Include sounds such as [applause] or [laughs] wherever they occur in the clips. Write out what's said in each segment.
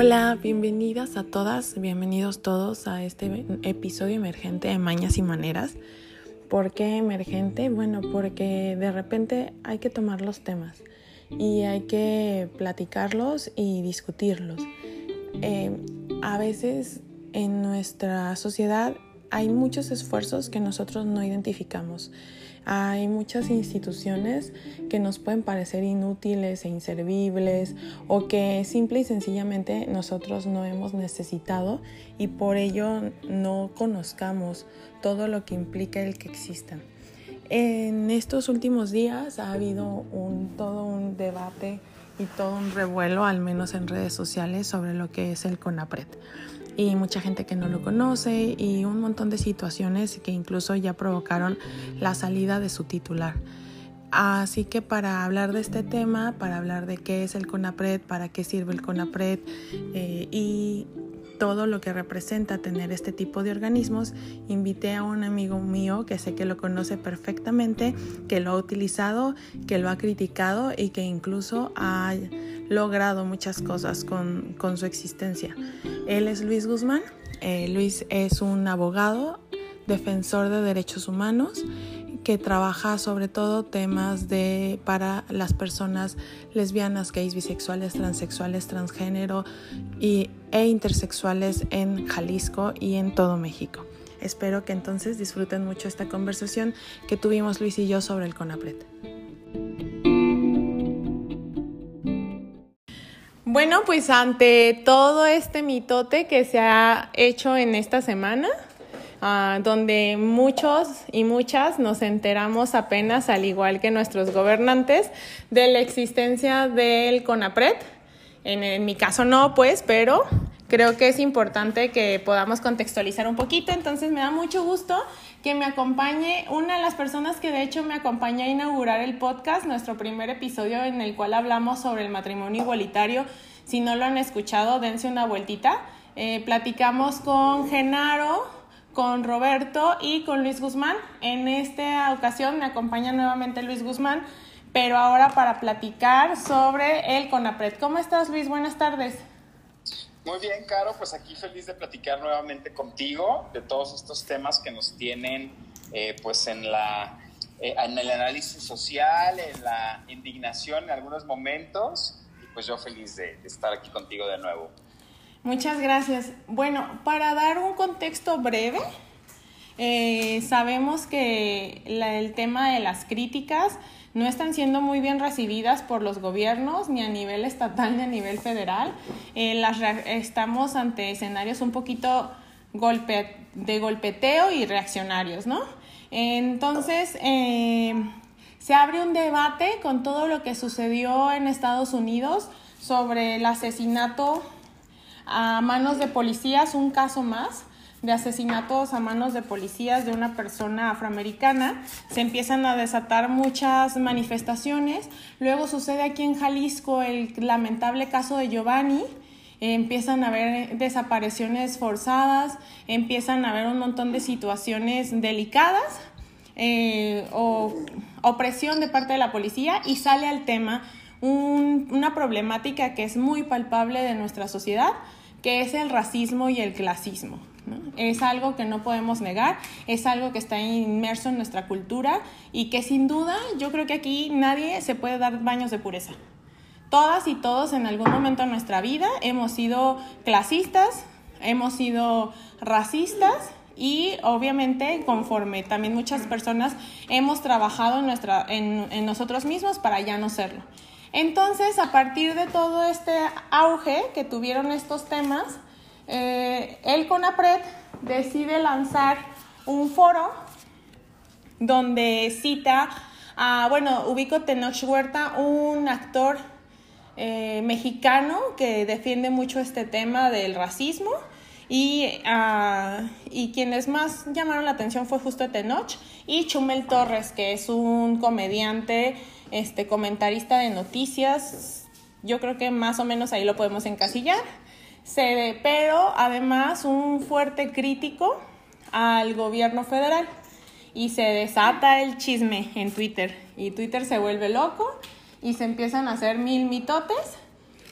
Hola, bienvenidas a todas, bienvenidos todos a este episodio emergente de Mañas y Maneras. ¿Por qué emergente? Bueno, porque de repente hay que tomar los temas y hay que platicarlos y discutirlos. Eh, a veces en nuestra sociedad hay muchos esfuerzos que nosotros no identificamos. Hay muchas instituciones que nos pueden parecer inútiles e inservibles o que simple y sencillamente nosotros no hemos necesitado y por ello no conozcamos todo lo que implica el que existan. En estos últimos días ha habido un, todo un debate y todo un revuelo, al menos en redes sociales, sobre lo que es el CONAPRED y mucha gente que no lo conoce y un montón de situaciones que incluso ya provocaron la salida de su titular. Así que para hablar de este tema, para hablar de qué es el CONAPRED, para qué sirve el CONAPRED eh, y todo lo que representa tener este tipo de organismos, invité a un amigo mío que sé que lo conoce perfectamente, que lo ha utilizado, que lo ha criticado y que incluso ha logrado muchas cosas con, su existencia. Él es Luis Guzmán. Eh, Luis es un abogado, defensor de derechos humanos que trabaja sobre todo temas de para las personas lesbianas, gays, bisexuales, transexuales, transgénero y, e intersexuales en Jalisco y en todo México. Espero que entonces disfruten mucho esta conversación que tuvimos Luis y yo sobre el CONAPRED. Bueno, pues ante todo este mitote que se ha hecho en esta semana, Ah, donde muchos y muchas nos enteramos apenas, al igual que nuestros gobernantes, de la existencia del CONAPRED. En, en mi caso no, pues, pero creo que es importante que podamos contextualizar un poquito, entonces me da mucho gusto que me acompañe una de las personas que de hecho me acompaña a inaugurar el podcast, nuestro primer episodio en el cual hablamos sobre el matrimonio igualitario. Si no lo han escuchado, dense una vueltita. Eh, platicamos con Genaro, con Roberto y con Luis Guzmán. En esta ocasión me acompaña nuevamente Luis Guzmán, pero ahora para platicar sobre el CONAPRED. ¿Cómo estás, Luis? Buenas tardes. Muy bien, Caro, pues aquí feliz de platicar nuevamente contigo de todos estos temas que nos tienen eh, pues en, la, eh, en el análisis social, en la indignación en algunos momentos, y pues yo feliz de estar aquí contigo de nuevo. Muchas gracias. Bueno, para dar un contexto breve, eh, sabemos que el tema de las críticas no están siendo muy bien recibidas por los gobiernos, ni a nivel estatal ni a nivel federal. Eh, estamos ante escenarios un poquito golpe de golpeteo y reaccionarios, ¿no? Entonces, eh, se abre un debate con todo lo que sucedió en Estados Unidos sobre el asesinato a manos de policías, un caso más de asesinatos a manos de policías de una persona afroamericana. Se empiezan a desatar muchas manifestaciones. Luego sucede aquí en Jalisco el lamentable caso de Giovanni. empiezan a haber desapariciones forzadas, empiezan a haber un montón de situaciones delicadas eh, o opresión de parte de la policía y sale al tema una problemática que es muy palpable de nuestra sociedad, que es el racismo y el clasismo. Es algo que no podemos negar, es algo que está inmerso en nuestra cultura y que sin duda yo creo que aquí nadie se puede dar baños de pureza. Todas y todos en algún momento de nuestra vida hemos sido clasistas, hemos sido racistas y obviamente conforme también muchas personas hemos trabajado en, nuestra, en nosotros mismos para ya no serlo. Entonces, a partir de todo este auge que tuvieron estos temas, eh, el CONAPRED decide lanzar un foro donde cita a, bueno, ubico Tenoch Huerta, un actor eh, mexicano que defiende mucho este tema del racismo y, uh, y, quienes más llamaron la atención fue justo Tenoch y Chumel Torres, que es un comediante este comentarista de noticias. Yo creo que más o menos ahí lo podemos encasillar. Se, pero además un fuerte crítico al gobierno federal. Y se desata el chisme en Twitter. Y Twitter se vuelve loco y se empiezan a hacer mil mitotes.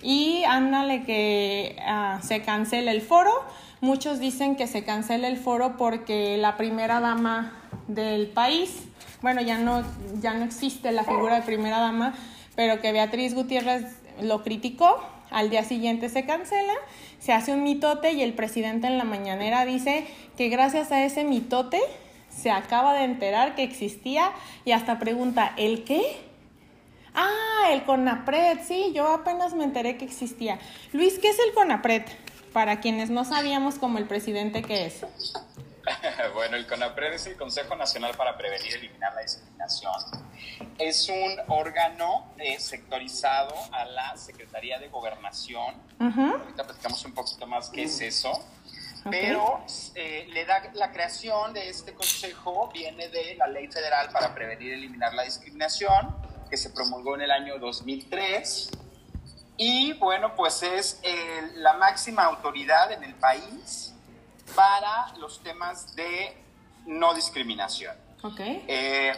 y ándale que uh, se cancela el foro. Muchos dicen que se cancela el foro porque la primera dama del país, bueno, ya no, ya no existe la figura de primera dama, pero que Beatriz Gutiérrez lo criticó, al día siguiente se cancela, se hace un mitote y el presidente en la mañanera dice que gracias a ese mitote se acaba de enterar que existía y hasta pregunta, ¿el qué? Ah, el CONAPRED, sí, yo apenas me enteré que existía. Luis, ¿qué es el CONAPRED? Para quienes no sabíamos como el presidente qué es. [laughs] bueno, el CONAPRED es el Consejo Nacional para Prevenir y Eliminar la Discriminación. Es un órgano eh, sectorizado a la Secretaría de Gobernación. Ahorita platicamos un poquito más qué es eso. Pero eh, le da la creación de este consejo viene de la Ley Federal para Prevenir y Eliminar la Discriminación que se promulgó en el año 2003 y bueno, pues es la máxima autoridad en el país para los temas de no discriminación. Okay. Eh,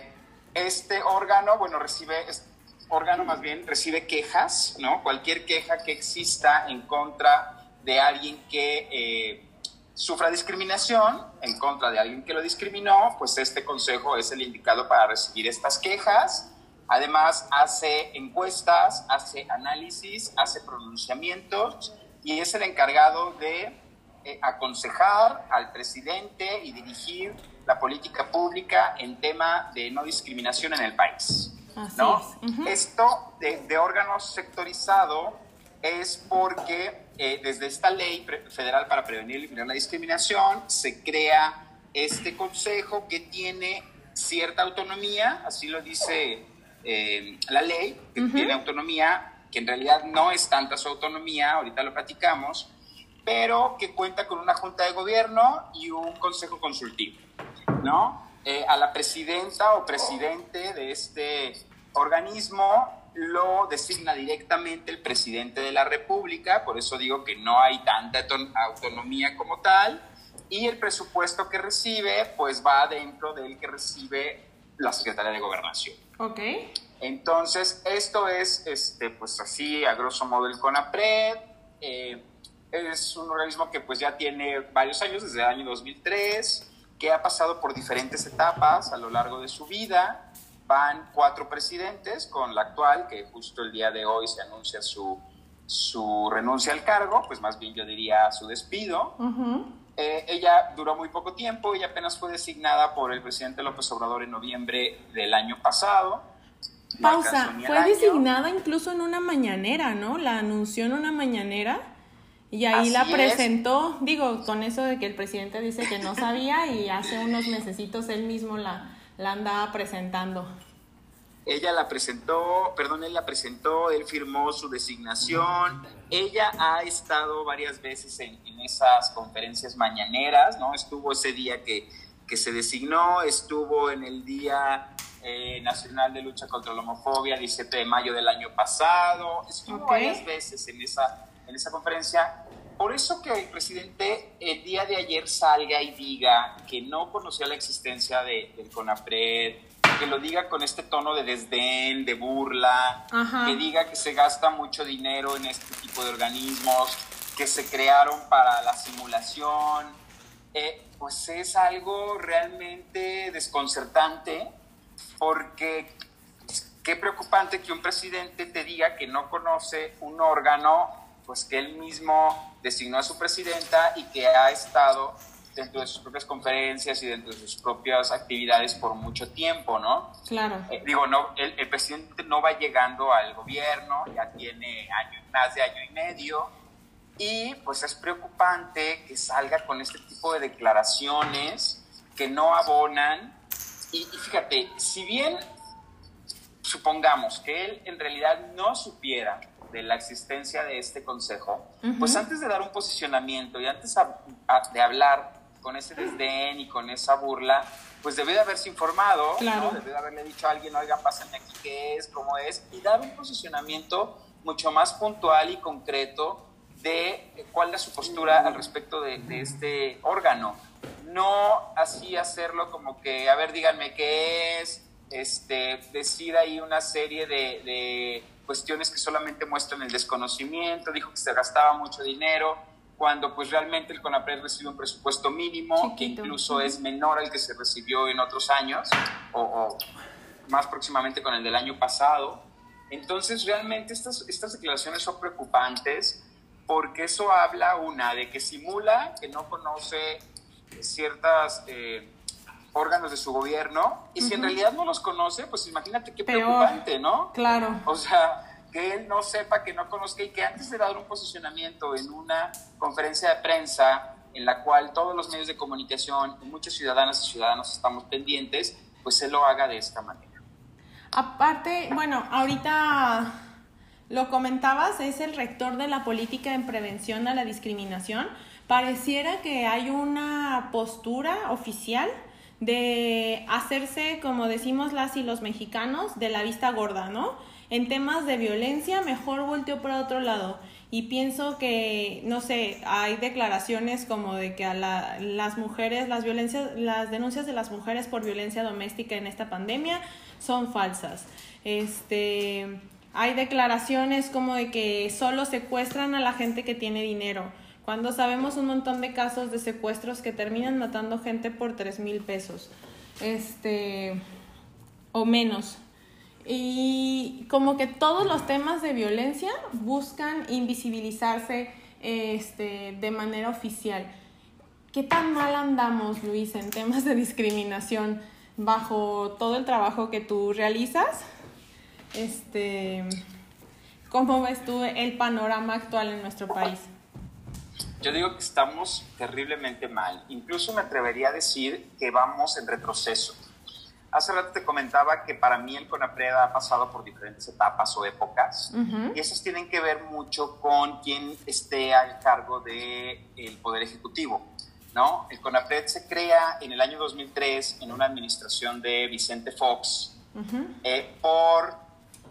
este órgano, bueno, recibe, este órgano más bien recibe quejas, ¿no? Cualquier queja que exista en contra de alguien que eh, sufra discriminación, en contra de alguien que lo discriminó, pues este consejo es el indicado para recibir estas quejas Además, hace encuestas, hace análisis, hace pronunciamientos y es el encargado de eh, aconsejar al presidente y dirigir la política pública en tema de no discriminación en el país. ¿no? Esto de, órgano sectorizado es porque eh, desde esta ley federal para prevenir y eliminar la discriminación se crea este consejo que tiene cierta autonomía, así lo dice eh, la ley, que tiene autonomía, que en realidad no es tanta su autonomía, ahorita lo platicamos, pero que cuenta con una junta de gobierno y un consejo consultivo, ¿no? Eh, a la presidenta o presidente de este organismo lo designa directamente el presidente de la República, por eso digo que no hay tanta autonomía como tal, y el presupuesto que recibe, pues va dentro del que recibe la Secretaría de Gobernación. Ok. Entonces, esto es, este, pues así, a grosso modo, el CONAPRED. Eh, es un organismo que pues ya tiene varios años, desde el año 2003, que ha pasado por diferentes etapas a lo largo de su vida. Van cuatro presidentes con la actual, que justo el día de hoy se anuncia su, su renuncia al cargo, pues más bien yo diría su despido. Eh, ella duró muy poco tiempo, y apenas fue designada por el presidente López Obrador en noviembre del año pasado. Pausa, fue designada incluso en una mañanera, ¿no? La anunció en una mañanera y ahí la presentó, digo, con eso de que el presidente dice que no sabía y hace unos mesecitos él mismo la, la andaba presentando. Ella la presentó, perdón, él la presentó, él firmó su designación, ella ha estado varias veces en, esas conferencias mañaneras, ¿no? Estuvo ese día que, que se designó, estuvo en el Día eh, Nacional de Lucha contra la Homofobia, 17 de mayo del año pasado, estuvo varias veces en esa, en esa conferencia. Por eso que el presidente el día de ayer salga y diga que no conocía la existencia de, del CONAPRED, que lo diga con este tono de desdén, de burla, que diga que se gasta mucho dinero en este tipo de organismos, que se crearon para la simulación, eh, pues es algo realmente desconcertante porque qué preocupante que un presidente te diga que no conoce un órgano, pues que él mismo designó a su presidenta y que ha estado dentro de sus propias conferencias y dentro de sus propias actividades por mucho tiempo, ¿no? Claro. Eh, digo, no, el, presidente no va llegando al gobierno, ya tiene año, más de año y medio, y pues es preocupante que salga con este tipo de declaraciones que no abonan. Y, fíjate, si bien supongamos que él en realidad no supiera de la existencia de este consejo, pues antes de dar un posicionamiento y antes de hablar con ese desdén y con esa burla, pues debe de haberse informado, ¿no? debe de haberle dicho a alguien, oiga, pásenme aquí qué es, cómo es, y dar un posicionamiento mucho más puntual y concreto de cuál es su postura al respecto de, este órgano. No así hacerlo como que, a ver, díganme qué es, este, decir ahí una serie de, de cuestiones que solamente muestran el desconocimiento, dijo que se gastaba mucho dinero, cuando pues realmente el CONAPRED recibe un presupuesto mínimo, que incluso es menor al que se recibió en otros años, o, o, más próximamente con el del año pasado. Entonces realmente estas, estas declaraciones son preocupantes porque eso habla, una, de que simula que no conoce ciertos eh, órganos de su gobierno, y si en realidad no los conoce, pues imagínate qué preocupante, ¿no? Claro. O sea, que él no sepa, que no conozca y que antes de dar un posicionamiento en una conferencia de prensa en la cual todos los medios de comunicación, muchas ciudadanas y ciudadanos estamos pendientes, pues él lo haga de esta manera. Aparte, bueno, ahorita lo comentabas, es el rector de la política en prevención a la discriminación. Pareciera que hay una postura oficial de hacerse, como decimos las y los mexicanos, de la vista gorda, ¿no? En temas de violencia, mejor volteo para otro lado. Y pienso que, no sé, hay declaraciones como de que a la, las mujeres, las violencias, las denuncias de las mujeres por violencia doméstica en esta pandemia son falsas. Este, hay declaraciones como de que solo secuestran a la gente que tiene dinero, cuando sabemos un montón de casos de secuestros que terminan matando gente por tres mil pesos, este, o menos. Y como que todos los temas de violencia buscan invisibilizarse este, de manera oficial. ¿Qué tan mal andamos, Luis, en temas de discriminación bajo todo el trabajo que tú realizas? Este, ¿Cómo ves tú el panorama actual en nuestro país? Yo digo que estamos terriblemente mal. Incluso me atrevería a decir que vamos en retroceso. Hace rato te comentaba que para mí el CONAPRED ha pasado por diferentes etapas o épocas y esas tienen que ver mucho con quien esté al cargo del el Poder Ejecutivo. ¿no? El CONAPRED se crea en el año 2003 en una administración de Vicente Fox eh, por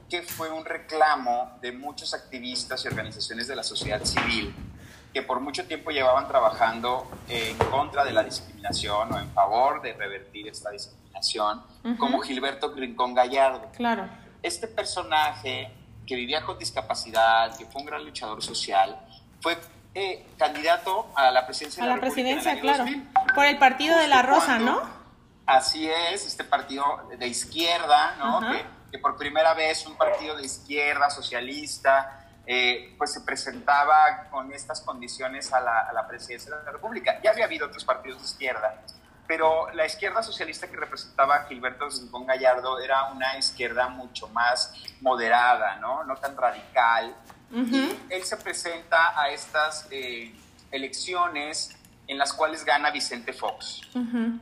que fue un reclamo de muchos activistas y organizaciones de la sociedad civil que por mucho tiempo llevaban trabajando en contra de la discriminación o en favor de revertir esta discriminación, como Gilberto Rincón Gallardo. Claro. Este personaje que vivía con discapacidad, que fue un gran luchador social, fue eh, candidato a la presidencia a de la, presidencia, claro. Por el partido de la Rosa, ¿no? Así es, este partido de izquierda, ¿no? Que, que, por primera vez un partido de izquierda socialista eh, pues se presentaba con estas condiciones a la, a la, presidencia de la República. Ya había habido otros partidos de izquierda, pero la izquierda socialista que representaba Gilberto Rincón Gallardo era una izquierda mucho más moderada, ¿no? No tan radical. Y él se presenta a estas eh, elecciones en las cuales gana Vicente Fox.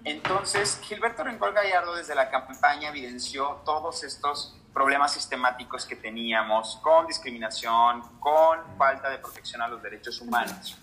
Entonces, Gilberto Rincón Gallardo desde la campaña evidenció todos estos problemas sistemáticos que teníamos con discriminación, con falta de protección a los derechos humanos.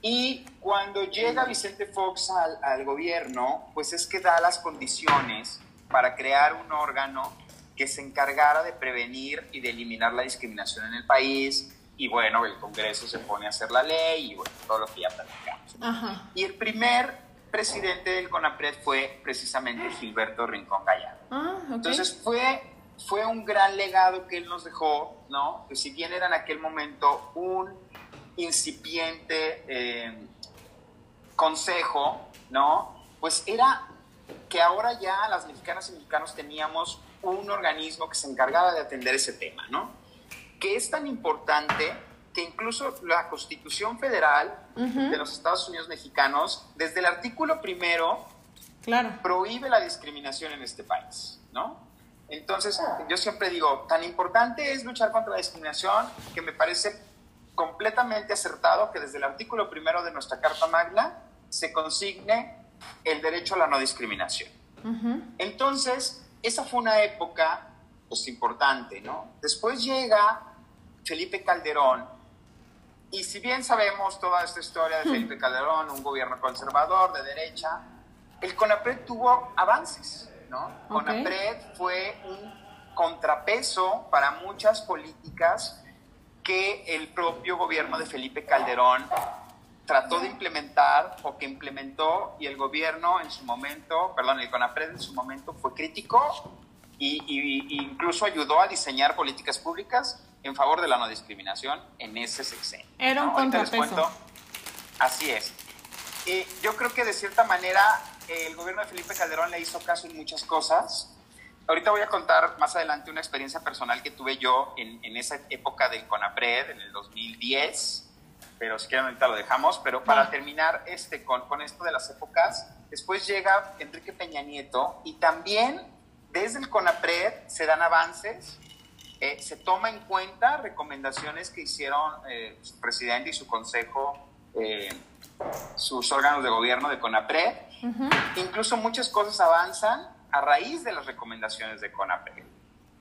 Y cuando llega Vicente Fox al, al, gobierno, pues es que da las condiciones para crear un órgano que se encargara de prevenir y de eliminar la discriminación en el país. Y bueno, el Congreso se pone a hacer la ley y bueno, todo lo que ya platicamos. Ajá. Y el primer presidente del CONAPRED fue precisamente Gilberto Rincón Gallardo. Ah, okay. Entonces fue fue un gran legado que él nos dejó, ¿no? Que si bien era en aquel momento un incipiente eh, consejo, ¿no? Pues era que ahora ya las mexicanas y mexicanos teníamos un organismo que se encargaba de atender ese tema, ¿no? Que es tan importante que incluso la Constitución Federal uh -huh. de los Estados Unidos mexicanos, desde el artículo primero, claro. prohíbe la discriminación en este país, ¿no? Entonces, yo siempre digo, tan importante es luchar contra la discriminación que me parece completamente acertado que desde el artículo primero de nuestra Carta Magna se consigne el derecho a la no discriminación. Uh -huh. Entonces, esa fue una época pues, importante, ¿no? Después llega Felipe Calderón, y si bien sabemos toda esta historia de Felipe Calderón, un gobierno conservador de derecha, el CONAPRED tuvo avances. ¿No? Okay. CONAPRED fue un contrapeso para muchas políticas que el propio gobierno de Felipe Calderón trató de implementar o que implementó y el gobierno en su momento, perdón, el CONAPRED en su momento fue crítico y, incluso ayudó a diseñar políticas públicas en favor de la no discriminación en ese sexenio. Era un contrapeso. así es. Y yo creo que de cierta manera el gobierno de Felipe Calderón le hizo caso en muchas cosas. Ahorita voy a contar más adelante una experiencia personal que tuve yo en, en esa época del CONAPRED, en el 2010, pero si quieren ahorita lo dejamos. Pero para terminar este, con, con esto de las épocas, después llega Enrique Peña Nieto y también desde el CONAPRED se dan avances, eh, se toma en cuenta recomendaciones que hicieron eh, su presidente y su consejo, eh, sus órganos de gobierno de CONAPRED. Incluso muchas cosas avanzan a raíz de las recomendaciones de CONAPRED.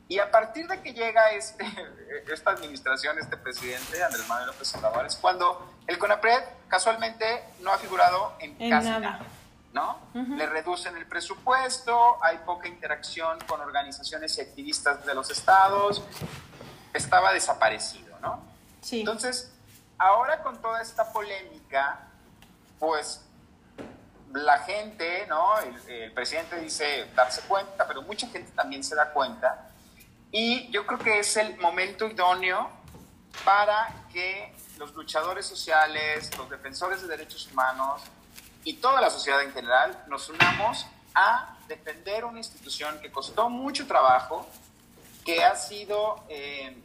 Y a partir de que llega este, [laughs] esta administración, este presidente, Andrés Manuel López Obrador, es cuando el CONAPRED casualmente no ha figurado en, casi nada. ¿no? Le reducen el presupuesto, hay poca interacción con organizaciones y activistas de los estados, estaba desaparecido, ¿no? Sí. Entonces, ahora con toda esta polémica, pues la gente, ¿no? El, presidente dice darse cuenta, pero mucha gente también se da cuenta. Y yo creo que es el momento idóneo para que los luchadores sociales, los defensores de derechos humanos, y toda la sociedad en general nos unamos a defender una institución que costó mucho trabajo, que ha sido eh,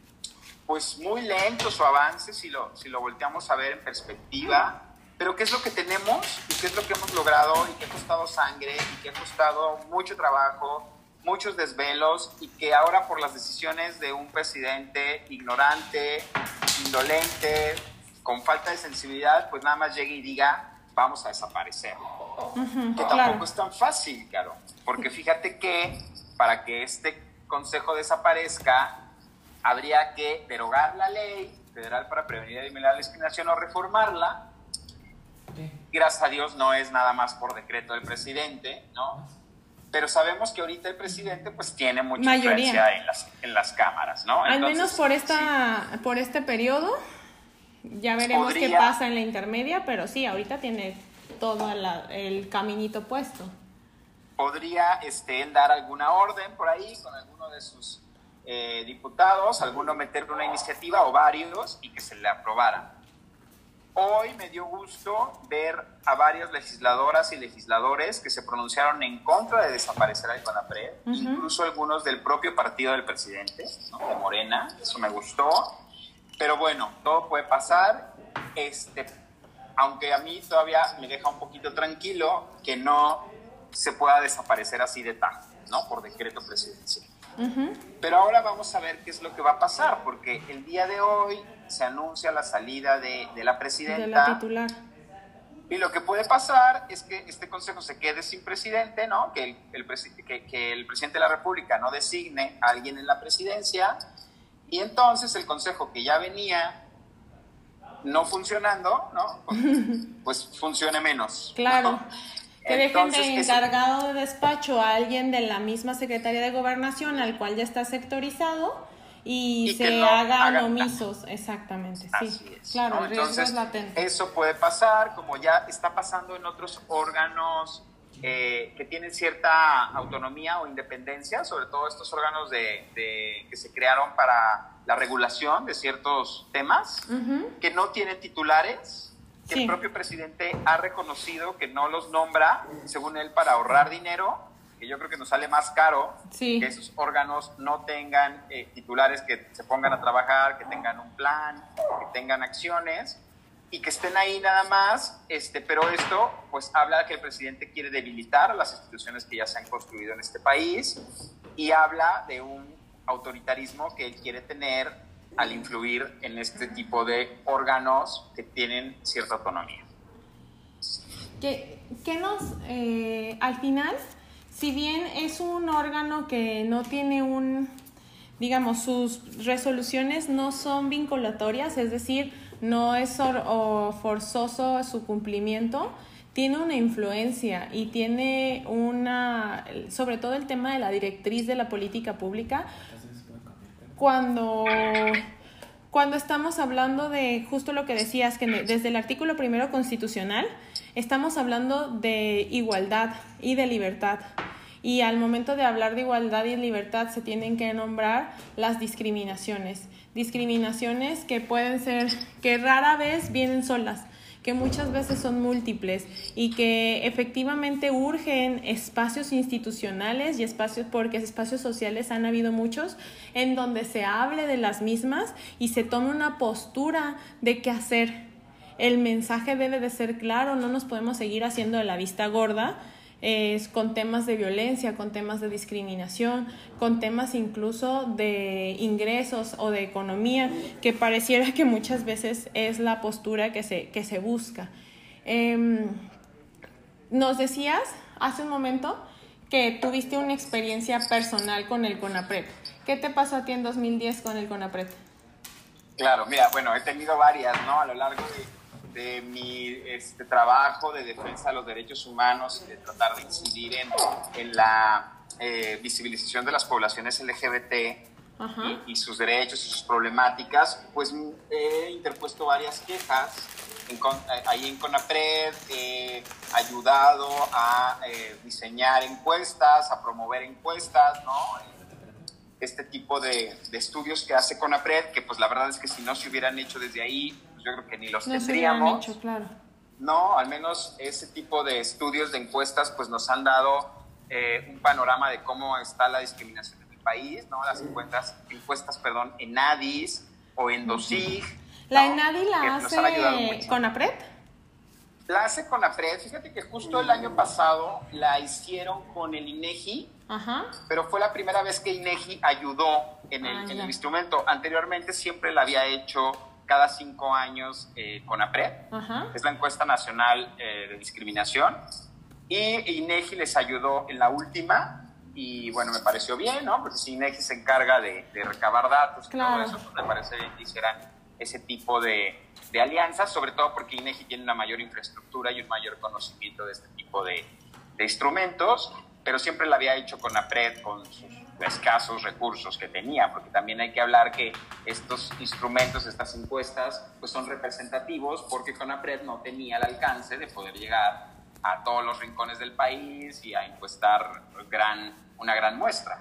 pues muy lento su avance si lo, si lo volteamos a ver en perspectiva, pero qué es lo que tenemos y qué es lo que hemos logrado y que ha costado sangre y que ha costado mucho trabajo, muchos desvelos y que ahora por las decisiones de un presidente ignorante, indolente, con falta de sensibilidad, pues nada más llegue y diga, vamos a desaparecer. que tampoco es tan fácil, claro, porque fíjate que para que este consejo desaparezca, habría que derogar la ley federal para prevenir y eliminar la discriminación o reformarla. Gracias a Dios no es nada más por decreto del presidente, ¿no? Pero sabemos que ahorita el presidente pues tiene mucha influencia en las, en las cámaras, ¿no? Al menos por, esta, por este periodo ya veremos qué pasa en la intermedia, pero sí, ahorita tiene todo el caminito puesto. Podría este, él dar alguna orden por ahí con alguno de sus eh, diputados, alguno meter una iniciativa o varios y que se le aprobara. Hoy me dio gusto ver a varias legisladoras y legisladores que se pronunciaron en contra de desaparecer al CONAPRED, incluso algunos del propio partido del presidente, de Morena, eso me gustó pero bueno, todo puede pasar. Este, aunque a mí todavía me deja un poquito tranquilo que no se pueda desaparecer así de tan, ¿no? Por decreto presidencial. Pero ahora vamos a ver qué es lo que va a pasar, porque el día de hoy se anuncia la salida de, de la presidenta. De la titular. Y lo que puede pasar es que este consejo se quede sin presidente, ¿no? Que el, el que, que el presidente de la República no designe a alguien en la presidencia y entonces el consejo que ya venía no funcionando, ¿no? [laughs] Pues, funcione menos. Claro. Que dejen de encargado de despacho a alguien de la misma Secretaría de Gobernación, al cual ya está sectorizado, y, se hagan omisos, exactamente, sí. claro, Entonces, Eso puede pasar, como ya está pasando en otros órganos eh, que tienen cierta autonomía o independencia, sobre todo estos órganos de, que se crearon para la regulación de ciertos temas, que no tienen titulares, que el propio presidente ha reconocido que no los nombra, según él, para ahorrar dinero, que yo creo que nos sale más caro que esos órganos no tengan eh, titulares que se pongan a trabajar, que tengan un plan, que tengan acciones y que estén ahí nada más, este, pero esto pues habla de que el presidente quiere debilitar a las instituciones que ya se han construido en este país y habla de un autoritarismo que él quiere tener al influir en este tipo de órganos que tienen cierta autonomía. Que, nos, eh, al final, si bien es un órgano que no tiene un, digamos, sus resoluciones no son vinculatorias, es decir, no es forzoso su cumplimiento, tiene una influencia y tiene una, sobre todo el tema de la directriz de la política pública, cuando, cuando estamos hablando de justo lo que decías, que desde el artículo primero constitucional, estamos hablando de igualdad y de libertad. y al momento de hablar de igualdad y libertad se tienen que nombrar las discriminaciones. Discriminaciones que pueden ser, que rara vez vienen solas, que muchas veces son múltiples y que efectivamente urgen espacios institucionales y espacios, porque espacios sociales han habido muchos, en donde se hable de las mismas y se tome una postura de qué hacer. El mensaje debe de ser claro, no nos podemos seguir haciendo de la vista gorda, es con temas de violencia, con temas de discriminación, con temas incluso de ingresos o de economía, que pareciera que muchas veces es la postura que se, que se busca. Em, nos decías hace un momento que tuviste una experiencia personal con el CONAPRED. ¿Qué te pasó a ti en 2010 con el CONAPRED? Claro, mira, bueno, he tenido varias, ¿no? A lo largo de de mi este, trabajo de defensa de los derechos humanos y de tratar de incidir en, en la eh, visibilización de las poblaciones LGBT y, sus derechos y sus problemáticas, pues he interpuesto varias quejas en, eh, ahí en CONAPRED, he ayudado a eh, diseñar encuestas, a promover encuestas, ¿no? Este tipo de, de estudios que hace CONAPRED, que pues la verdad es que si no se hubieran hecho desde ahí, yo creo que ni los tendríamos. claro. No, al menos ese tipo de estudios, de encuestas, pues nos han dado eh, un panorama de cómo está la discriminación en el país, ¿no? Las encuestas, encuestas perdón, en ADIS o en DOSIG. ¿La ENADI la hace con APRED? La hace con APRED. Fíjate que justo el año pasado la hicieron con el INEGI, Ajá. pero fue la primera vez que INEGI ayudó en el, ah, en el instrumento. Anteriormente siempre la había hecho cada cinco años eh, con APRED, es la encuesta nacional eh, de discriminación, y INEGI les ayudó en la última, y bueno, me pareció bien, ¿no? Porque si INEGI se encarga de, recabar datos y todo eso, pues me parece bien que hicieran ese tipo de, alianzas, sobre todo porque INEGI tiene una mayor infraestructura y un mayor conocimiento de este tipo de, de instrumentos, pero siempre la había hecho con APRED, con sus escasos recursos que tenía, porque también hay que hablar que estos instrumentos, estas encuestas, pues son representativos porque CONAPRED no tenía el alcance de poder llegar a todos los rincones del país y a encuestar gran, una gran muestra.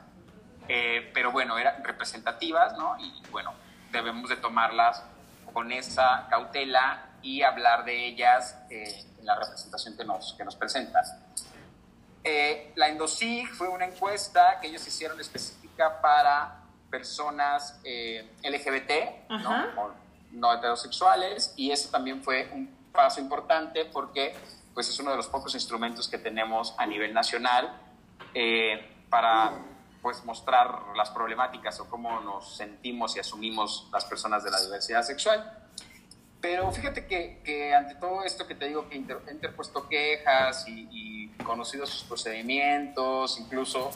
Eh, pero bueno, eran representativas, ¿no? Y bueno, debemos de tomarlas con esa cautela y hablar de ellas eh, en la representación que nos, que nos presentan. Eh, la Endosig fue una encuesta que ellos hicieron específica para personas eh, LGBT, ¿no? ¿no? heterosexuales, y eso también fue un paso importante porque pues, es uno de los pocos instrumentos que tenemos a nivel nacional eh, para pues, mostrar las problemáticas o cómo nos sentimos y asumimos las personas de la diversidad sexual. Pero fíjate que, que, ante todo esto que te digo, que he interpuesto quejas y, y, conocido sus procedimientos, incluso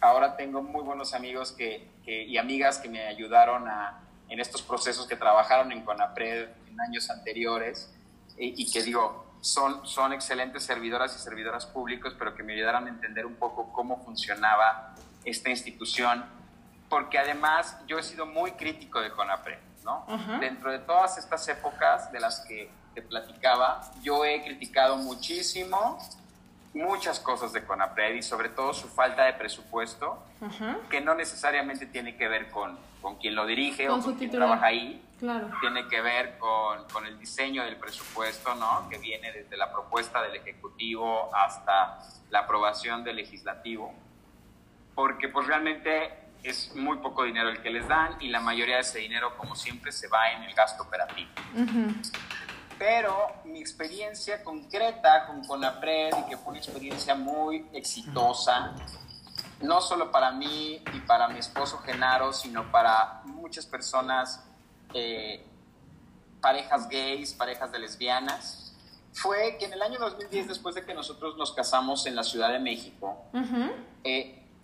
ahora tengo muy buenos amigos que, que, y amigas que me ayudaron a, en estos procesos que trabajaron en CONAPRED en años anteriores y, y, que digo, son, son excelentes servidoras y servidoras públicos, pero que me ayudaron a entender un poco cómo funcionaba esta institución, porque además yo he sido muy crítico de CONAPRED Dentro de todas estas épocas de las que te platicaba, yo he criticado muchísimo muchas cosas de CONAPRED y sobre todo su falta de presupuesto, que no necesariamente tiene que ver con, con quien lo dirige o con quien trabaja ahí, tiene que ver con, con, el diseño del presupuesto, ¿no? que viene desde la propuesta del Ejecutivo hasta la aprobación del Legislativo, porque pues realmente es muy poco dinero el que les dan y la mayoría de ese dinero, como siempre, se va en el gasto operativo. Pero mi experiencia concreta con Conapred, y que fue una experiencia muy exitosa, no solo para mí y para mi esposo Genaro, sino para muchas personas, eh, parejas gays, parejas de lesbianas, fue que en el año 2010, después de que nosotros nos casamos en la Ciudad de México,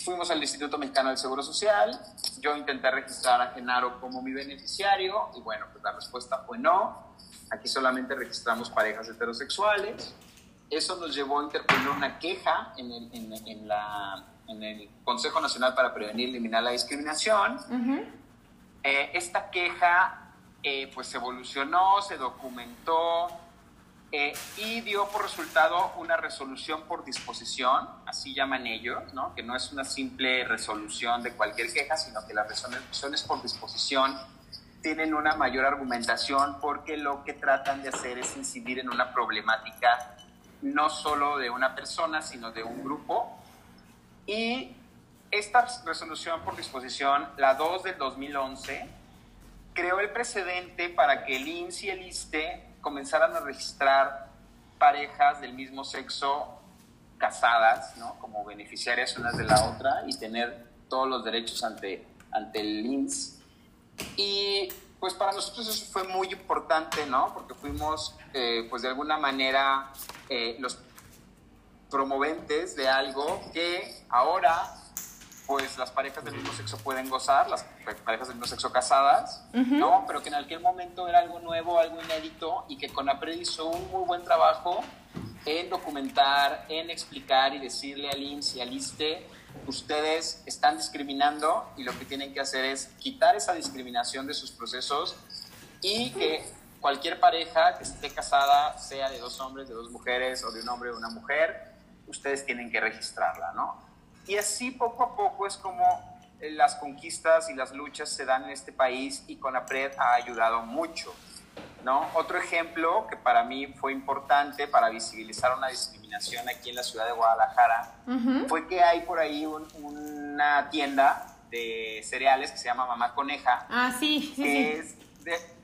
Fuimos al Instituto Mexicano del Seguro Social, yo intenté registrar a Genaro como mi beneficiario y bueno, pues la respuesta fue no. Aquí solamente registramos parejas heterosexuales. Eso nos llevó a interponer una queja en el, en, la, en el Consejo Nacional para Prevenir y Eliminar la Discriminación. Eh, esta queja eh, pues evolucionó, se documentó, eh, y dio por resultado una resolución por disposición, así llaman ellos, ¿no? que no es una simple resolución de cualquier queja, sino que las resoluciones por disposición tienen una mayor argumentación porque lo que tratan de hacer es incidir en una problemática no solo de una persona, sino de un grupo. Y esta resolución por disposición, la 2 del 2011, creó el precedente para que el INS y el ISTE comenzaran a registrar parejas del mismo sexo casadas, ¿no? Como beneficiarias unas de la otra y tener todos los derechos ante, ante el INS. Y pues para nosotros eso fue muy importante, ¿no? Porque fuimos, eh, pues de alguna manera, eh, los promoventes de algo que ahora pues las parejas del mismo sexo pueden gozar, las parejas del mismo sexo casadas, ¿no? Pero que en aquel momento era algo nuevo, algo inédito y que Conapred hizo un muy buen trabajo en documentar, en explicar y decirle al INS y al ISTE, ustedes están discriminando y lo que tienen que hacer es quitar esa discriminación de sus procesos y que cualquier pareja que esté casada, sea de dos hombres, de dos mujeres o de un hombre o una mujer, ustedes tienen que registrarla, ¿no? Y así poco a poco es como eh, las conquistas y las luchas se dan en este país y CONAPRED ha ayudado mucho. ¿no? Otro ejemplo que para mí fue importante para visibilizar una discriminación aquí en la ciudad de Guadalajara fue que hay por ahí una tienda de cereales que se llama Mamá Coneja. Ah, sí, sí. Que es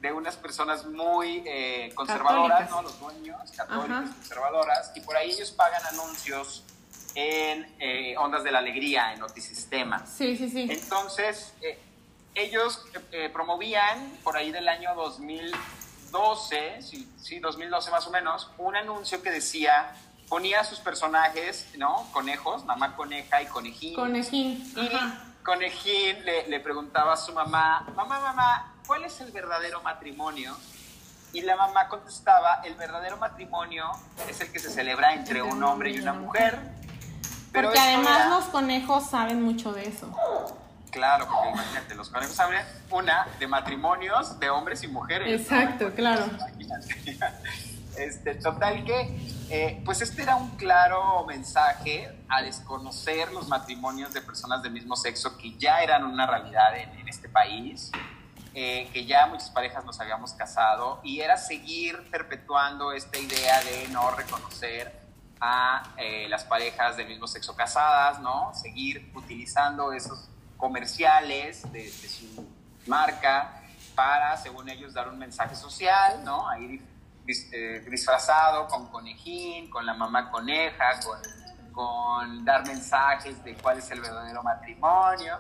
de, unas personas muy eh, conservadoras, ¿no? Los dueños, católicos, conservadoras, y por ahí ellos pagan anuncios en eh, Ondas de la Alegría, en Notisistema. Sí, sí, sí. Entonces, eh, ellos eh, promovían por ahí del año 2012, sí, sí, 2012 más o menos, un anuncio que decía, ponía a sus personajes, ¿no? Conejos, mamá coneja y conejín. Conejín. Y conejín le, le preguntaba a su mamá, mamá, mamá, ¿cuál es el verdadero matrimonio? Y la mamá contestaba, el verdadero matrimonio es el que se celebra entre un hombre y una mujer. Porque además los conejos saben mucho de eso. Claro, porque imagínate, los conejos saben una de matrimonios de hombres y mujeres. Exacto, claro. [laughs] Este, total que, eh, pues este era un claro mensaje a desconocer los matrimonios de personas del mismo sexo que ya eran una realidad en, este país, eh, que ya muchas parejas nos habíamos casado, y era seguir perpetuando esta idea de no reconocer a eh, las parejas del mismo sexo casadas, ¿no? Seguir utilizando esos comerciales de, su marca para, según ellos, dar un mensaje social, ¿no? Ahí eh, disfrazado con conejín, con la mamá coneja, con, con dar mensajes de cuál es el verdadero matrimonio.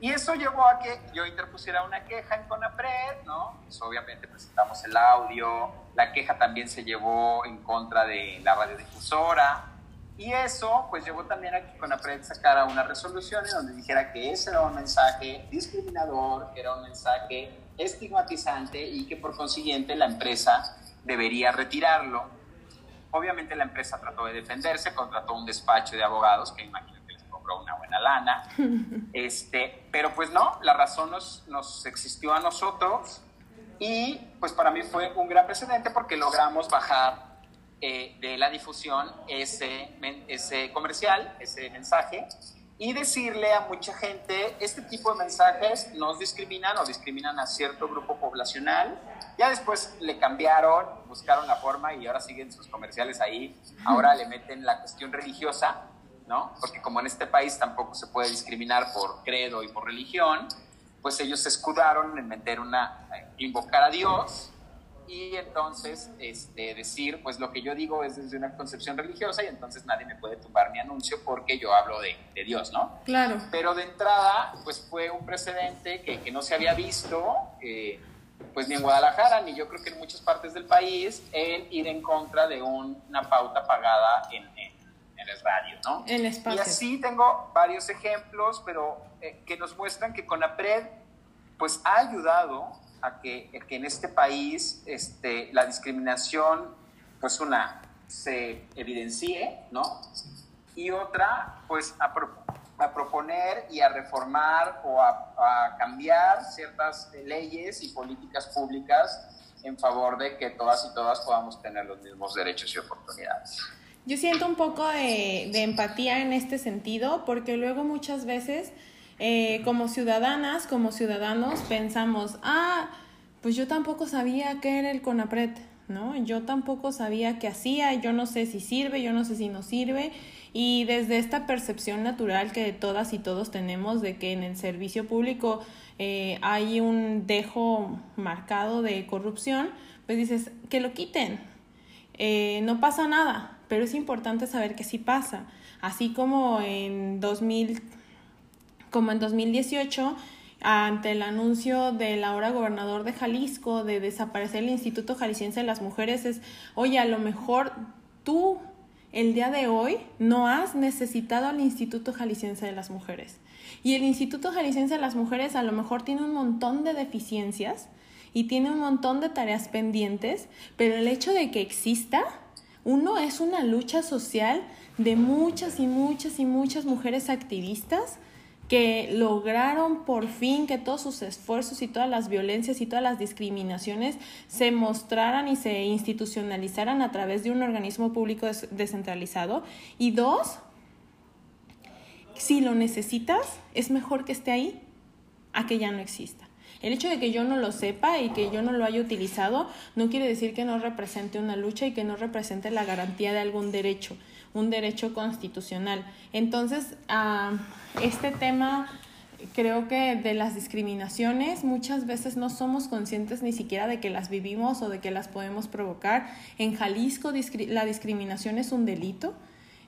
Y eso llevó a que yo interpusiera una queja en CONAPRED, ¿no? Pues obviamente presentamos el audio, la queja también se llevó en contra de la radiodifusora, y eso pues llevó también a que CONAPRED sacara una resolución en donde dijera que ese era un mensaje discriminador, que era un mensaje estigmatizante y que por consiguiente la empresa debería retirarlo. Obviamente la empresa trató de defenderse, contrató un despacho de abogados que imagino una buena lana. [laughs] Este, pero pues no, la razón nos, nos existió a nosotros y pues para mí fue un gran precedente porque logramos bajar eh, de la difusión ese, ese comercial, ese mensaje y decirle a mucha gente, este tipo de mensajes nos discriminan o discriminan a cierto grupo poblacional. Ya después le cambiaron, buscaron la forma y ahora siguen sus comerciales ahí. Ahora le meten la cuestión religiosa ¿no? Porque como en este país tampoco se puede discriminar por credo y por religión, pues ellos se escudaron en meter una, eh, invocar a Dios y entonces este, decir, pues lo que yo digo es desde una concepción religiosa y entonces nadie me puede tumbar mi anuncio porque yo hablo de, de Dios, ¿no? Claro. Pero de entrada, pues fue un precedente que, que no se había visto, eh, pues ni en Guadalajara, ni yo creo que en muchas partes del país, en ir en contra de una pauta pagada en, en el radio, ¿no? En espacio. Y así tengo varios ejemplos, pero eh, que nos muestran que CONAPRED pues ha ayudado a que, que en este país este, la discriminación, pues una, se evidencie, ¿no? Y otra, pues a, a proponer y a reformar o a, a cambiar ciertas leyes y políticas públicas en favor de que todas y todas podamos tener los mismos derechos y oportunidades. Yo siento un poco de, empatía en este sentido, porque luego muchas veces, eh, como ciudadanas, como ciudadanos, pensamos, ah, pues yo tampoco sabía qué era el CONAPRED, ¿no? Yo tampoco sabía qué hacía, yo no sé si sirve, yo no sé si no sirve. Y desde esta percepción natural que todas y todos tenemos de que en el servicio público eh, hay un dejo marcado de corrupción, pues dices, que lo quiten, eh, no pasa nada, pero es importante saber que sí pasa. Así como en 2000, como en 2018, ante el anuncio del ahora gobernador de Jalisco de desaparecer el Instituto Jalisciense de las Mujeres, es, oye, a lo mejor tú el día de hoy no has necesitado al Instituto Jalisciense de las Mujeres. Y el Instituto Jalisciense de las Mujeres a lo mejor tiene un montón de deficiencias y tiene un montón de tareas pendientes, pero el hecho de que exista uno es una lucha social de muchas y muchas y muchas mujeres activistas que lograron por fin que todos sus esfuerzos y todas las violencias y todas las discriminaciones se mostraran y se institucionalizaran a través de un organismo público descentralizado. Y dos, si lo necesitas, es mejor que esté ahí a que ya no exista. El hecho de que yo no lo sepa y que yo no lo haya utilizado no quiere decir que no represente una lucha y que no represente la garantía de algún derecho, un derecho constitucional. Entonces, ah, este tema creo que de las discriminaciones muchas veces no somos conscientes ni siquiera de que las vivimos o de que las podemos provocar. En Jalisco la discriminación es un delito,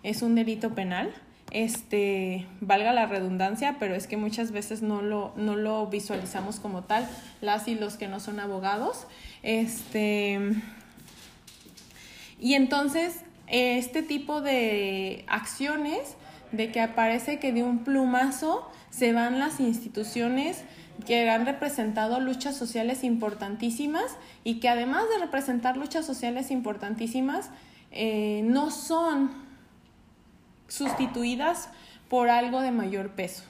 es un delito penal este, valga la redundancia, pero es que muchas veces no lo, no lo visualizamos como tal, las y los que no son abogados. Este, y entonces, este tipo de acciones, de que aparece que de un plumazo se van las instituciones que han representado luchas sociales importantísimas y que además de representar luchas sociales importantísimas, eh, no son sustituidas por algo de mayor peso.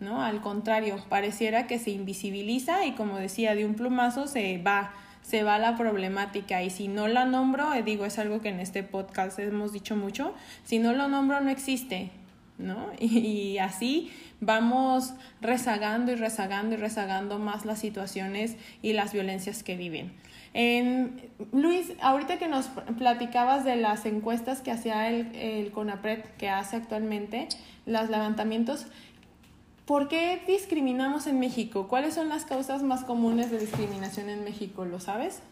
¿no? Al contrario, pareciera que se invisibiliza y como decía, de un plumazo se va, se va la problemática y si no la nombro, eh, digo, es algo que en este podcast hemos dicho mucho, si no lo nombro no existe, ¿no? [laughs] y así vamos rezagando y rezagando y rezagando más las situaciones y las violencias que viven. Luis, ahorita que nos platicabas de las encuestas que hacía el, el CONAPRED, que hace actualmente, los levantamientos, ¿por qué discriminamos en México? ¿Cuáles son las causas más comunes de discriminación en México? ¿Lo sabes?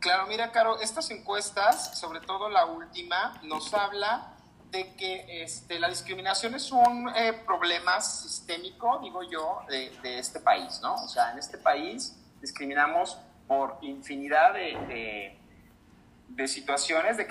Claro, mira, Caro, estas encuestas, sobre todo la última, nos habla de que este, la discriminación es un eh, problema sistémico, digo yo, de, de, este país, ¿no? O sea, en este país discriminamos por infinidad de, de, situaciones, de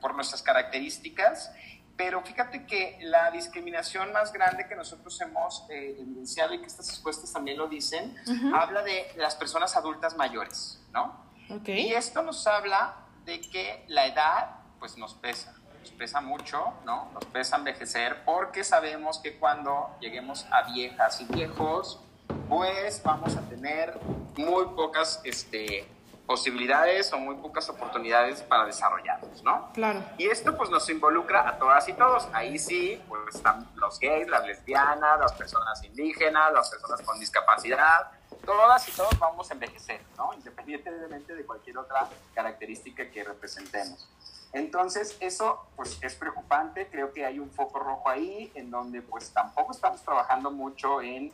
por nuestras características, pero fíjate que la discriminación más grande que nosotros hemos eh, evidenciado y que estas encuestas también lo dicen, habla de las personas adultas mayores, ¿no? Y esto nos habla de que la edad, pues nos pesa, nos pesa mucho, ¿no? Nos pesa envejecer porque sabemos que cuando lleguemos a viejas y viejos, pues vamos a tener muy pocas este, posibilidades o muy pocas oportunidades para desarrollarnos, ¿no? Claro. Y esto pues nos involucra a todas y todos. Ahí sí, pues están los gays, las lesbianas, las personas indígenas, las personas con discapacidad, todas y todos vamos a envejecer, ¿no? Independientemente de cualquier otra característica que representemos. Entonces, eso pues es preocupante, creo que hay un foco rojo ahí en donde pues tampoco estamos trabajando mucho en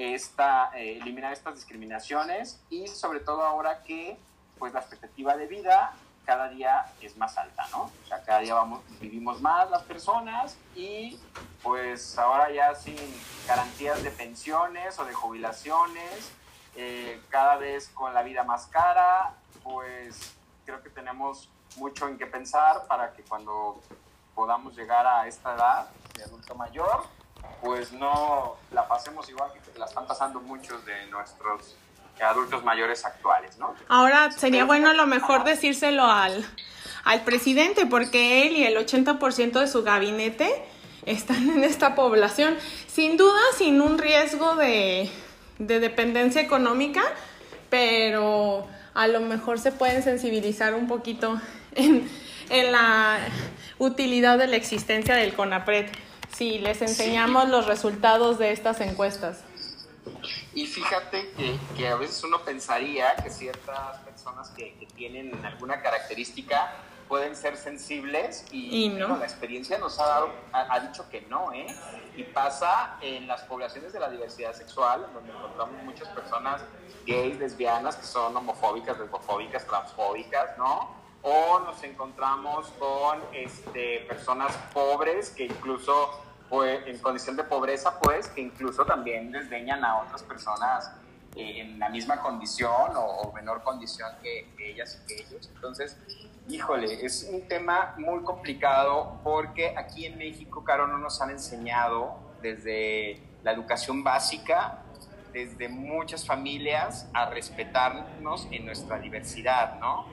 esta, eh, eliminar estas discriminaciones y sobre todo ahora que pues la expectativa de vida cada día es más alta, ¿no? O sea, cada día vamos, vivimos más las personas y pues ahora ya sin garantías de pensiones o de jubilaciones, eh, cada vez con la vida más cara, pues creo que tenemos mucho en qué pensar para que cuando podamos llegar a esta edad de adulto mayor, pues no la pasemos igual que la están pasando muchos de nuestros adultos mayores actuales, ¿no? Ahora sería bueno a lo mejor decírselo al, al presidente, porque él y el 80% de su gabinete están en esta población, sin duda sin un riesgo de, de dependencia económica, pero a lo mejor se pueden sensibilizar un poquito en, la utilidad de la existencia del CONAPRED si les enseñamos los resultados de estas encuestas. Y fíjate que, a veces uno pensaría que ciertas personas que, tienen alguna característica pueden ser sensibles y, no. la experiencia nos ha, dado, ha, dicho que no, ¿eh? Y pasa en las poblaciones de la diversidad sexual, donde encontramos muchas personas gays, lesbianas, que son homofóbicas, lesbofóbicas, transfóbicas, ¿no? O nos encontramos con este, personas pobres que incluso pues, en condición de pobreza, pues, que incluso también desdeñan a otras personas eh, en la misma condición o, menor condición que, ellas y que ellos. Entonces, híjole, es un tema muy complicado porque aquí en México, Caro, no nos han enseñado desde la educación básica, desde muchas familias, a respetarnos en nuestra diversidad, ¿no?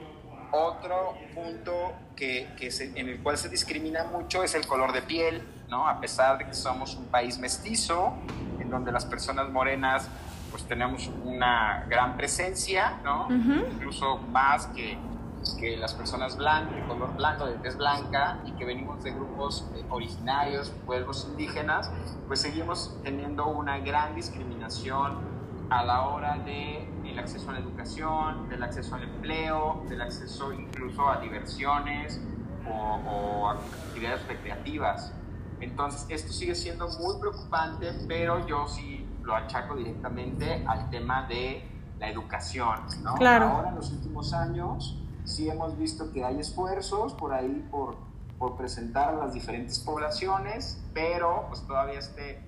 Otro punto que, que en el cual se discrimina mucho es el color de piel, ¿no? A pesar de que somos un país mestizo, en donde las personas morenas pues tenemos una gran presencia, ¿no? Incluso más que, que, las personas blancas, de color blanco, de tez blanca, y que venimos de grupos eh, originarios, pueblos indígenas, pues seguimos teniendo una gran discriminación a la hora de el acceso a la educación, del acceso al empleo, del acceso incluso a diversiones o, actividades recreativas. Entonces, esto sigue siendo muy preocupante, pero yo sí lo achaco directamente al tema de la educación. ¿no? Claro. Ahora, en los últimos años, sí hemos visto que hay esfuerzos por ahí, por, por presentar a las diferentes poblaciones, pero pues todavía este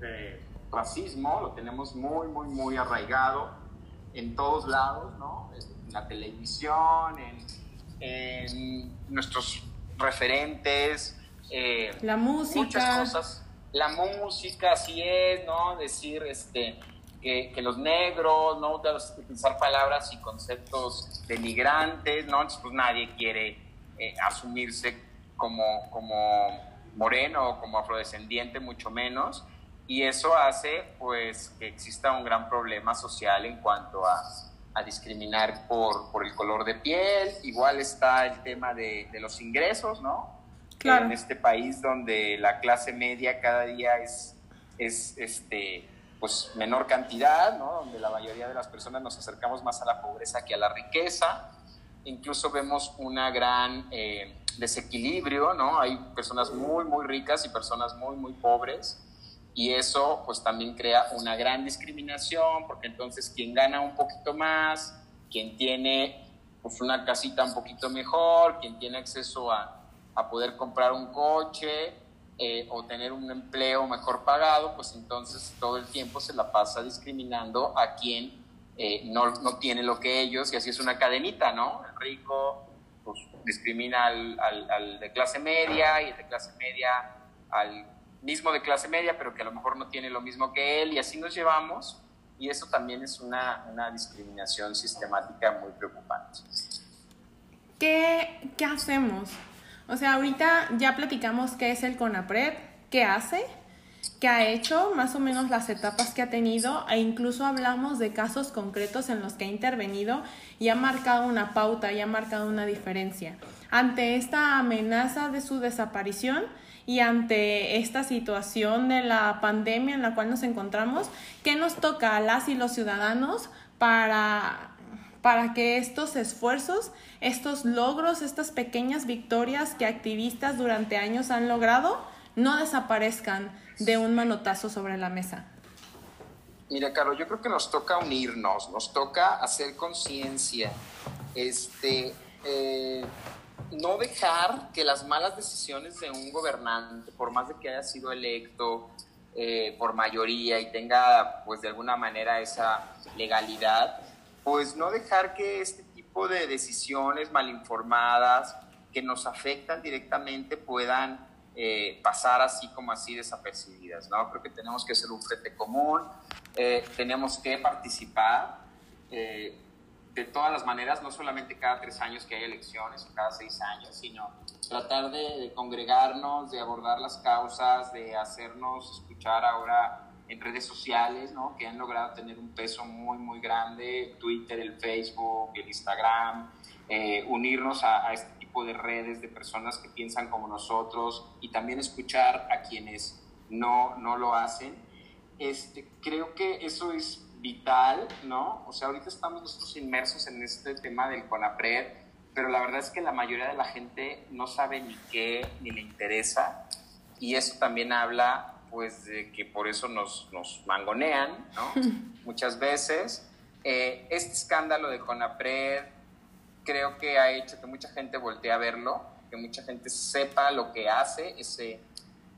eh, racismo lo tenemos muy, muy, muy arraigado en todos lados, ¿no? En la televisión, en, nuestros referentes. Eh, la música. Muchas cosas. La música, así es, ¿no? Decir este, que, que los negros, ¿no? Utilizar palabras y conceptos denigrantes, ¿no? Entonces, pues nadie quiere eh, asumirse como, como moreno o como afrodescendiente, mucho menos y eso hace pues que exista un gran problema social en cuanto a, a discriminar por, por, el color de piel. Igual está el tema de, de los ingresos, ¿no? Claro. En este país donde la clase media cada día es, es este, pues menor cantidad, ¿no? Donde la mayoría de las personas nos acercamos más a la pobreza que a la riqueza. Incluso vemos una gran eh, desequilibrio, ¿no? Hay personas muy, muy ricas y personas muy, muy pobres y eso pues también crea una gran discriminación porque entonces quien gana un poquito más, quien tiene pues una casita un poquito mejor, quien tiene acceso a, a poder comprar un coche eh, o tener un empleo mejor pagado, pues entonces todo el tiempo se la pasa discriminando a quien eh, no, no, tiene lo que ellos y así es una cadenita, ¿no? El rico pues discrimina al, al, al de clase media y el de clase media al mismo de clase media, pero que a lo mejor no tiene lo mismo que él, y así nos llevamos, y eso también es una, una discriminación sistemática muy preocupante. ¿Qué, ¿Qué hacemos? O sea, ahorita ya platicamos qué es el CONAPRED, qué hace, qué ha hecho, más o menos las etapas que ha tenido, e incluso hablamos de casos concretos en los que ha intervenido y ha marcado una pauta y ha marcado una diferencia. Ante esta amenaza de su desaparición, y ante esta situación de la pandemia en la cual nos encontramos, ¿qué nos toca a las y los ciudadanos para, para que estos esfuerzos, estos logros, estas pequeñas victorias que activistas durante años han logrado no desaparezcan de un manotazo sobre la mesa? Mira, Carlos, yo creo que nos toca unirnos, nos toca hacer conciencia. Este, eh, no dejar que las malas decisiones de un gobernante, por más de que haya sido electo eh, por mayoría y tenga, pues de alguna manera esa legalidad, pues no dejar que este tipo de decisiones malinformadas que nos afectan directamente puedan eh, pasar así como así desapercibidas, ¿no? Creo que tenemos que hacer un frente común, eh, tenemos que participar de todas las maneras, no solamente cada tres años que hay elecciones o cada seis años, sino tratar de, congregarnos, de abordar las causas, de hacernos escuchar ahora en redes sociales, ¿no? Que han logrado tener un peso muy, muy grande, Twitter, el Facebook, el Instagram, eh, unirnos a, este tipo de redes de personas que piensan como nosotros y también escuchar a quienes no, no lo hacen. Este, creo que eso es vital, ¿no? O sea, ahorita estamos nosotros inmersos en este tema del CONAPRED, pero la verdad es que la mayoría de la gente no sabe ni qué, ni le interesa, y eso también habla pues de que por eso nos, nos mangonean, ¿no? [laughs] Muchas veces. Eh, este escándalo de Conapred creo que ha hecho que mucha gente voltee a verlo, que mucha gente sepa lo que hace ese,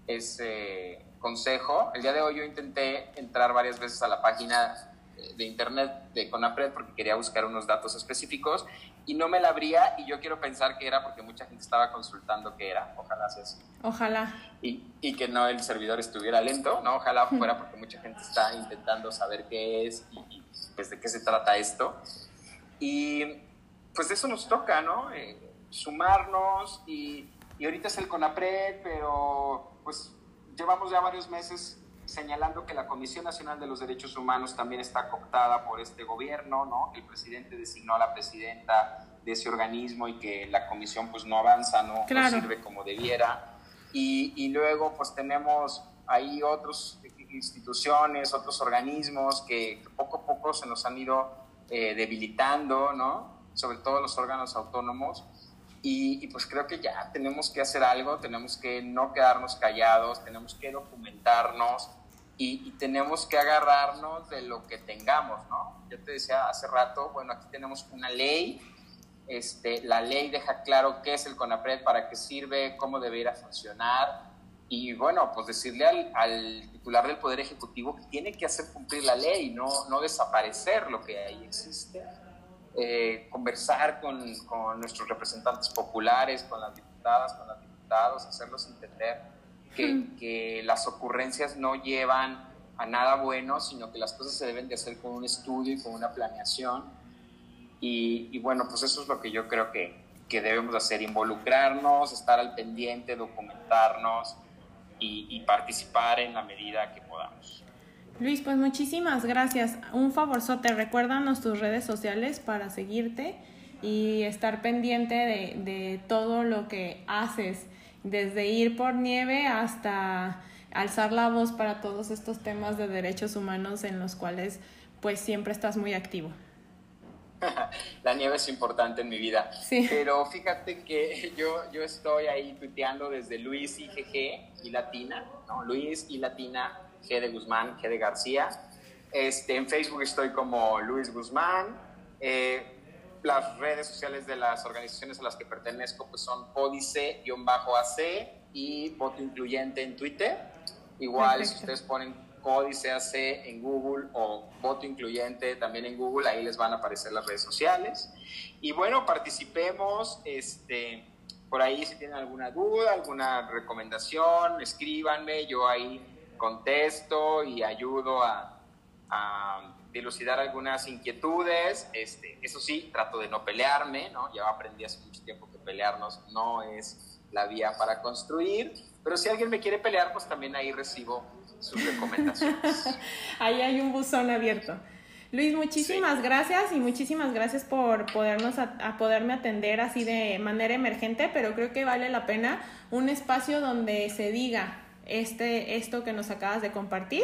ese consejo. El día de hoy yo intenté entrar varias veces a la página de internet de Conapred porque quería buscar unos datos específicos y no me la abría y yo quiero pensar que era porque mucha gente estaba consultando qué era. Ojalá sea así. Ojalá. Y, y que no el servidor estuviera lento, ¿no? Ojalá fuera porque mucha gente está intentando saber qué es y, pues de qué se trata esto. Y pues de eso nos toca, ¿no? Eh, sumarnos y, y ahorita es el CONAPRED, pero pues llevamos ya varios meses señalando que la Comisión Nacional de los Derechos Humanos también está cooptada por este gobierno, ¿no? El presidente designó a la presidenta de ese organismo y que la comisión pues no avanza, no, sirve como debiera. Y, y, luego pues tenemos ahí otras instituciones, otros organismos que, poco a poco se nos han ido eh, debilitando, ¿no? Sobre todo los órganos autónomos. Y, y, pues creo que ya tenemos que hacer algo, tenemos que no quedarnos callados, tenemos que documentarnos, y, tenemos que agarrarnos de lo que tengamos, ¿no? Yo te decía hace rato, bueno, aquí tenemos una ley, este, la ley deja claro qué es el CONAPRED, para qué sirve, cómo debería funcionar, y bueno, pues decirle al, al, titular del Poder Ejecutivo que tiene que hacer cumplir la ley, no, no desaparecer lo que ahí existe. Eh, conversar con, con, nuestros representantes populares, con las diputadas, con los diputados, hacerlos entender que, las ocurrencias no llevan a nada bueno, sino que las cosas se deben de hacer con un estudio y con una planeación. Y, bueno, pues eso es lo que yo creo que, que debemos hacer, involucrarnos, estar al pendiente, documentarnos y, y, participar en la medida que podamos. Luis, pues muchísimas gracias. Un favorzote, recuérdanos tus redes sociales para seguirte y estar pendiente de, de todo lo que haces desde ir por nieve hasta alzar la voz para todos estos temas de derechos humanos en los cuales pues siempre estás muy activo. [laughs] la nieve es importante en mi vida. Sí. Pero fíjate que [laughs] yo, yo estoy ahí tuiteando desde Luis y GG y Latina, ¿no? Luis y Latina, G de Guzmán, G de García. Este, en Facebook estoy como Luis Guzmán. Eh, las redes sociales de las organizaciones a las que pertenezco pues son códice-ac y voto incluyente en Twitter. Igual si ustedes ponen códice AC en Google o voto incluyente también en Google, ahí les van a aparecer las redes sociales. Y bueno, participemos, este, por ahí si tienen alguna duda, alguna recomendación, escríbanme, yo ahí contesto y ayudo a dilucidar algunas inquietudes. Este, eso sí, trato de no pelearme, ¿no? Ya aprendí hace mucho tiempo que pelearnos no es la vía para construir, pero si alguien me quiere pelear, pues también ahí recibo sus recomendaciones. [laughs] ahí hay un buzón abierto. Luis, muchísimas gracias y muchísimas gracias por podernos a, poderme atender así de manera emergente, pero creo que vale la pena un espacio donde se diga este esto que nos acabas de compartir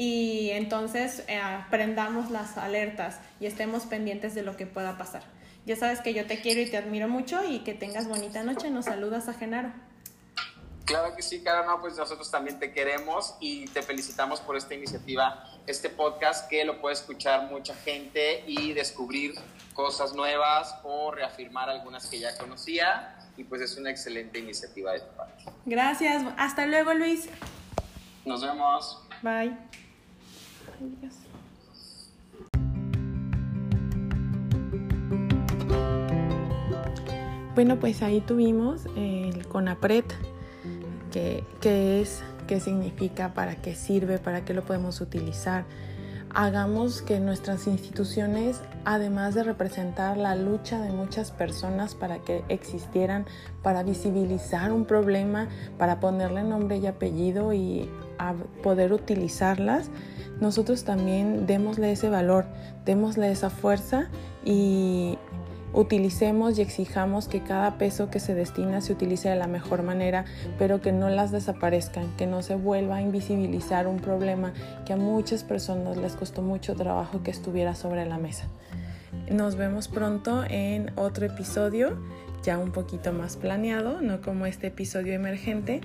y entonces eh, aprendamos las alertas y estemos pendientes de lo que pueda pasar. Ya sabes que yo te quiero y te admiro mucho y que tengas bonita noche. Nos saludas a Genaro. Claro que sí, Cara, no, pues nosotros también te queremos y te felicitamos por esta iniciativa, este podcast que lo puede escuchar mucha gente y descubrir cosas nuevas o reafirmar algunas que ya conocía y pues es una excelente iniciativa de tu parte. Gracias, hasta luego Luis. Nos vemos. Bye. Bueno, pues ahí tuvimos el CONAPRED, que, es, qué significa, para qué sirve, para qué lo podemos utilizar. Hagamos que nuestras instituciones, además de representar la lucha de muchas personas para que existieran, para visibilizar un problema, para ponerle nombre y apellido y a poder utilizarlas, nosotros también démosle ese valor, démosle esa fuerza y utilicemos y exijamos que cada peso que se destina se utilice de la mejor manera, pero que no las desaparezcan, que no se vuelva a invisibilizar un problema que a muchas personas les costó mucho trabajo que estuviera sobre la mesa. Nos vemos pronto en otro episodio, ya un poquito más planeado, no como este episodio emergente,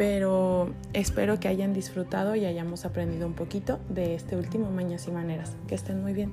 pero espero que hayan disfrutado y hayamos aprendido un poquito de este último Mañas y Maneras. Que estén muy bien.